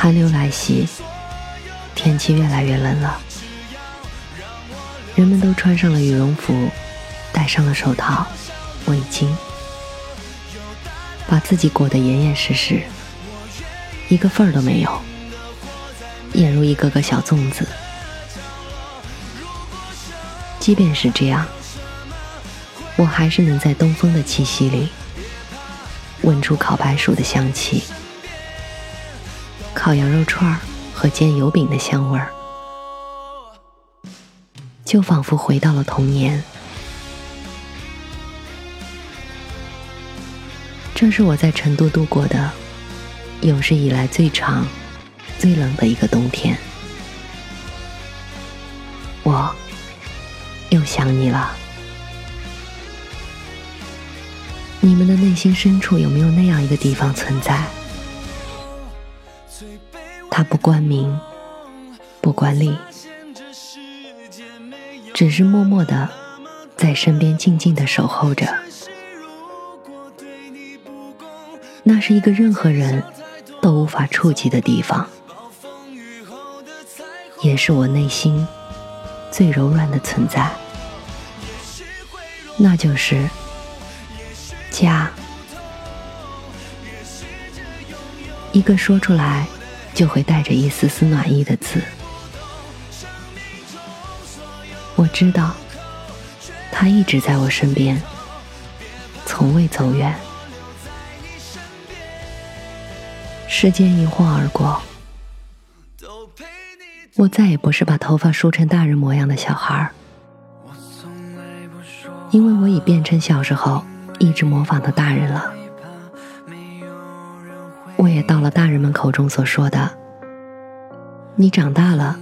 寒流来袭，天气越来越冷了。人们都穿上了羽绒服，戴上了手套、围巾，把自己裹得严严实实，一个缝儿都没有，俨如一个个小粽子。即便是这样，我还是能在东风的气息里，闻出烤白薯的香气，烤羊肉串和煎油饼的香味儿。就仿佛回到了童年。这是我在成都度过的有史以来最长、最冷的一个冬天。我又想你了。你们的内心深处有没有那样一个地方存在？他不关名，不关利。只是默默的在身边静静的守候着，那是一个任何人都无法触及的地方，也是我内心最柔软的存在，那就是家，一个说出来就会带着一丝丝暖意的字。我知道，他一直在我身边，从未走远。时间一晃而过，我再也不是把头发梳成大人模样的小孩儿，因为我已变成小时候一直模仿的大人了。我也到了大人们口中所说的“你长大了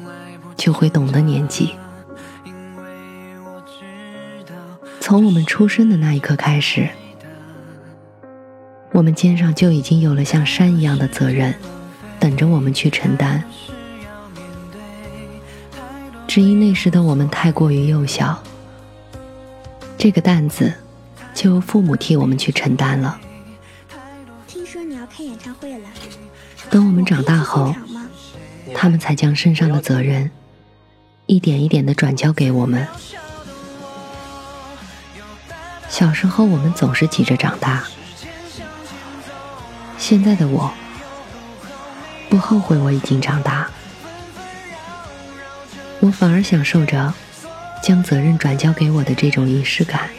就会懂”的年纪。从我们出生的那一刻开始，我们肩上就已经有了像山一样的责任，等着我们去承担。只因那时的我们太过于幼小，这个担子就由父母替我们去承担了。开演唱会了，等我们长大后，他们才将身上的责任一点一点的转交给我们。小时候，我们总是急着长大。现在的我，不后悔我已经长大，我反而享受着将责任转交给我的这种仪式感，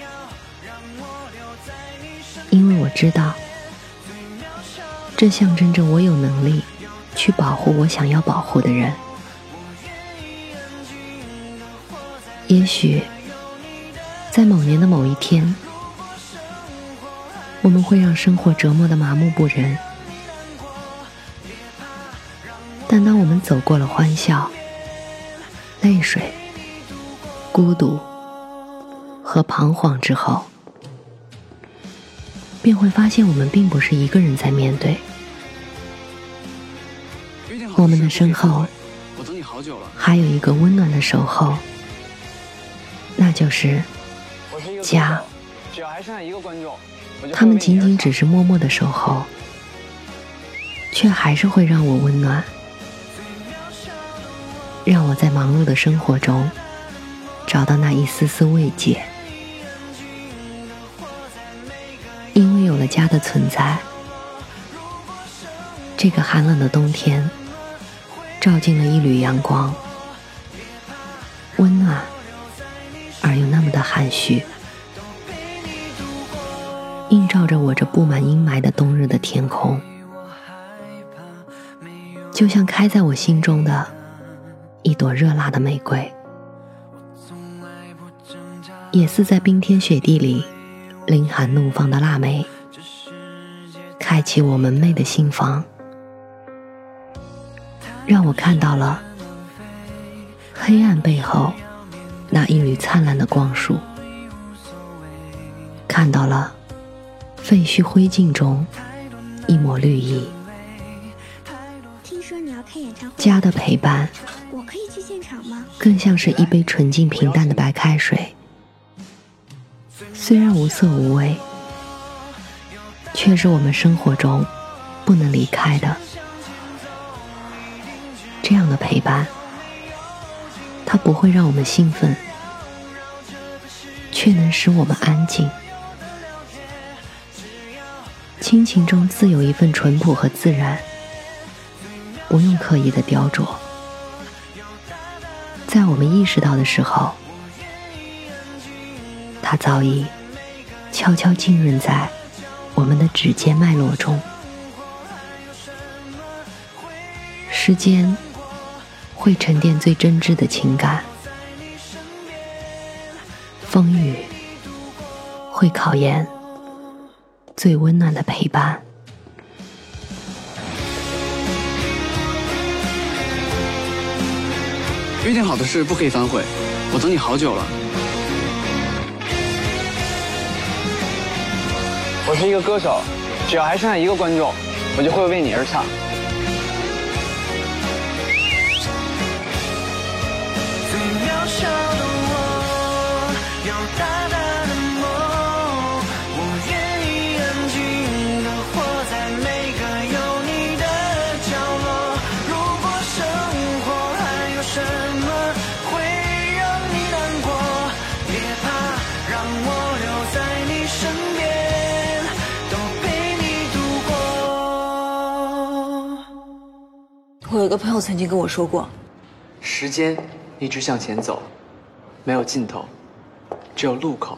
因为我知道，这象征着我有能力去保护我想要保护的人。也许，在某年的某一天。我们会让生活折磨的麻木不仁，但当我们走过了欢笑、泪水、孤独和彷徨之后，便会发现我们并不是一个人在面对。我们的身后，还有一个温暖的守候，那就是家。只要还剩下一个观众。他们仅仅只是默默的守候，却还是会让我温暖，让我在忙碌的生活中找到那一丝丝慰藉。的存在。这个寒冷的冬天，照进了一缕阳光，温暖而又那么的含蓄，映照着我这布满阴霾的冬日的天空，就像开在我心中的一朵热辣的玫瑰，也似在冰天雪地里凌寒怒放的腊梅，开启我们媚的心房。让我看到了黑暗背后那一缕灿烂的光束，看到了废墟灰烬中一抹绿意。听说你要开演唱会，家的陪伴，我可以去现场吗？更像是一杯纯净平淡的白开水，虽然无色无味，却是我们生活中不能离开的。这样的陪伴，它不会让我们兴奋，却能使我们安静。亲情中自有一份淳朴和自然，不用刻意的雕琢。在我们意识到的时候，它早已悄悄浸润在我们的指尖脉络中。时间。会沉淀最真挚的情感，风雨会考验最温暖的陪伴。约定好的事不可以反悔，我等你好久了。我是一个歌手，只要还剩下一个观众，我就会为你而唱。我有个朋友曾经跟我说过，时间一直向前走，没有尽头，只有路口。